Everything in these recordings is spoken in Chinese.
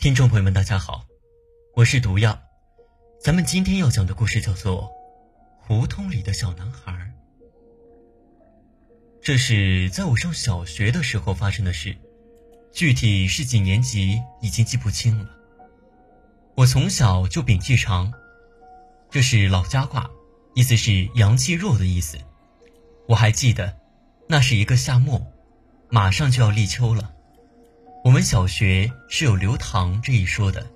听众朋友们，大家好，我是毒药。咱们今天要讲的故事叫做《胡同里的小男孩》。这是在我上小学的时候发生的事，具体是几年级已经记不清了。我从小就摒气长，这是老家话，意思是阳气弱的意思。我还记得，那是一个夏末，马上就要立秋了。我们小学是有留堂这一说的，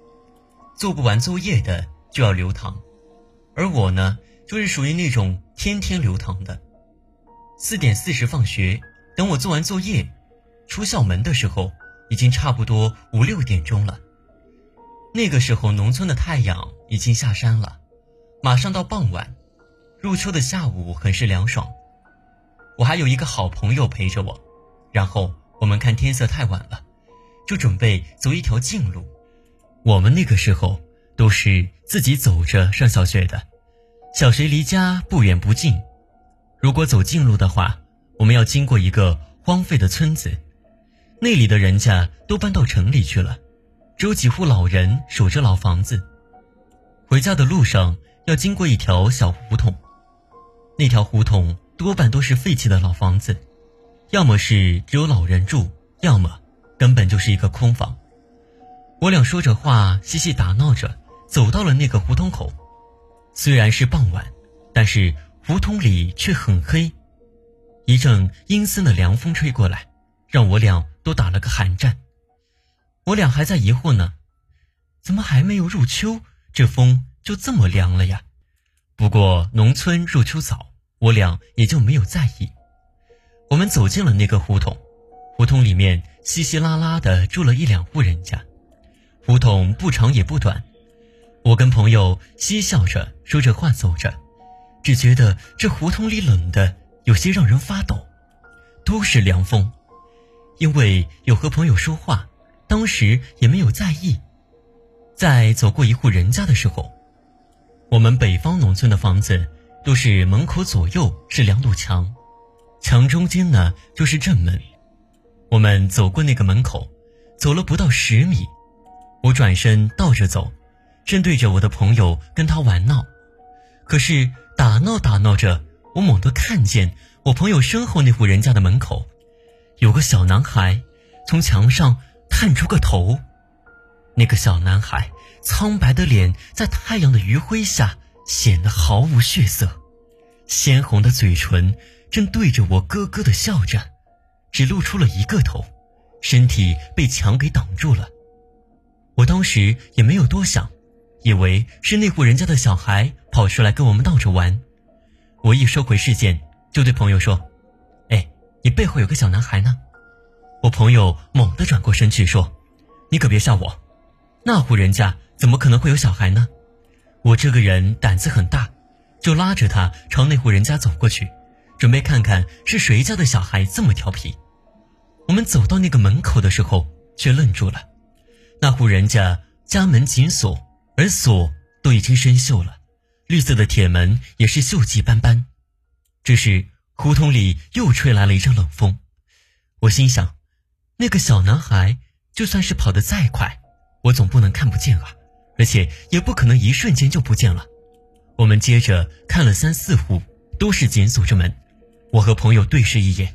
做不完作业的就要留堂，而我呢，就是属于那种天天留堂的。四点四十放学，等我做完作业，出校门的时候，已经差不多五六点钟了。那个时候，农村的太阳已经下山了，马上到傍晚，入秋的下午很是凉爽。我还有一个好朋友陪着我，然后我们看天色太晚了。就准备走一条近路，我们那个时候都是自己走着上小学的，小学离家不远不近。如果走近路的话，我们要经过一个荒废的村子，那里的人家都搬到城里去了，只有几户老人守着老房子。回家的路上要经过一条小胡同，那条胡同多半都是废弃的老房子，要么是只有老人住，要么。根本就是一个空房。我俩说着话，嬉戏打闹着，走到了那个胡同口。虽然是傍晚，但是胡同里却很黑。一阵阴森的凉风吹过来，让我俩都打了个寒战。我俩还在疑惑呢，怎么还没有入秋，这风就这么凉了呀？不过农村入秋早，我俩也就没有在意。我们走进了那个胡同。胡同里面稀稀拉拉的住了一两户人家，胡同不长也不短。我跟朋友嬉笑着说着话走着，只觉得这胡同里冷的有些让人发抖，都是凉风。因为有和朋友说话，当时也没有在意。在走过一户人家的时候，我们北方农村的房子都是门口左右是两堵墙，墙中间呢就是正门。们走过那个门口，走了不到十米，我转身倒着走，正对着我的朋友跟他玩闹。可是打闹打闹着，我猛地看见我朋友身后那户人家的门口，有个小男孩从墙上探出个头。那个小男孩苍白的脸在太阳的余晖下显得毫无血色，鲜红的嘴唇正对着我咯咯的笑着。只露出了一个头，身体被墙给挡住了。我当时也没有多想，以为是那户人家的小孩跑出来跟我们闹着玩。我一收回视线，就对朋友说：“哎，你背后有个小男孩呢。”我朋友猛地转过身去说：“你可别吓我，那户人家怎么可能会有小孩呢？”我这个人胆子很大，就拉着他朝那户人家走过去，准备看看是谁家的小孩这么调皮。我们走到那个门口的时候，却愣住了。那户人家家门紧锁，而锁都已经生锈了，绿色的铁门也是锈迹斑斑。这时，胡同里又吹来了一阵冷风。我心想，那个小男孩就算是跑得再快，我总不能看不见啊，而且也不可能一瞬间就不见了。我们接着看了三四户，都是紧锁着门。我和朋友对视一眼。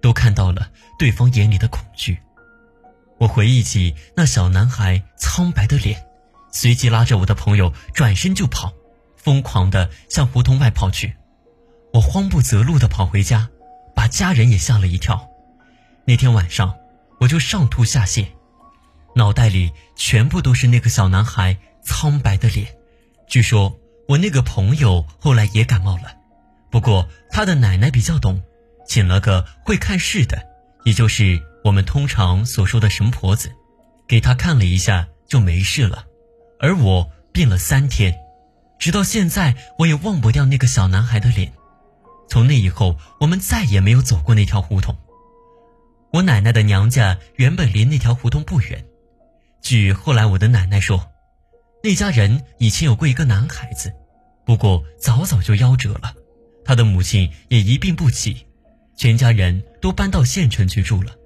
都看到了对方眼里的恐惧。我回忆起那小男孩苍白的脸，随即拉着我的朋友转身就跑，疯狂地向胡同外跑去。我慌不择路地跑回家，把家人也吓了一跳。那天晚上，我就上吐下泻，脑袋里全部都是那个小男孩苍白的脸。据说我那个朋友后来也感冒了，不过他的奶奶比较懂。请了个会看事的，也就是我们通常所说的神婆子，给他看了一下就没事了。而我病了三天，直到现在我也忘不掉那个小男孩的脸。从那以后，我们再也没有走过那条胡同。我奶奶的娘家原本离那条胡同不远，据后来我的奶奶说，那家人以前有过一个男孩子，不过早早就夭折了，他的母亲也一病不起。全家人都搬到县城去住了，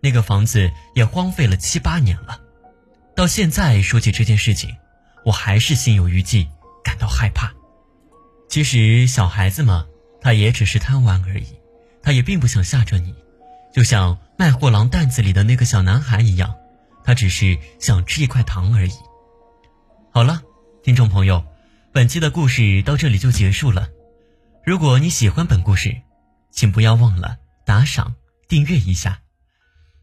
那个房子也荒废了七八年了。到现在说起这件事情，我还是心有余悸，感到害怕。其实小孩子嘛，他也只是贪玩而已，他也并不想吓着你，就像卖货郎担子里的那个小男孩一样，他只是想吃一块糖而已。好了，听众朋友，本期的故事到这里就结束了。如果你喜欢本故事，请不要忘了打赏、订阅一下。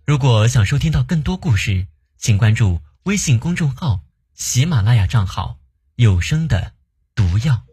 如果想收听到更多故事，请关注微信公众号“喜马拉雅”账号“有声的毒药”。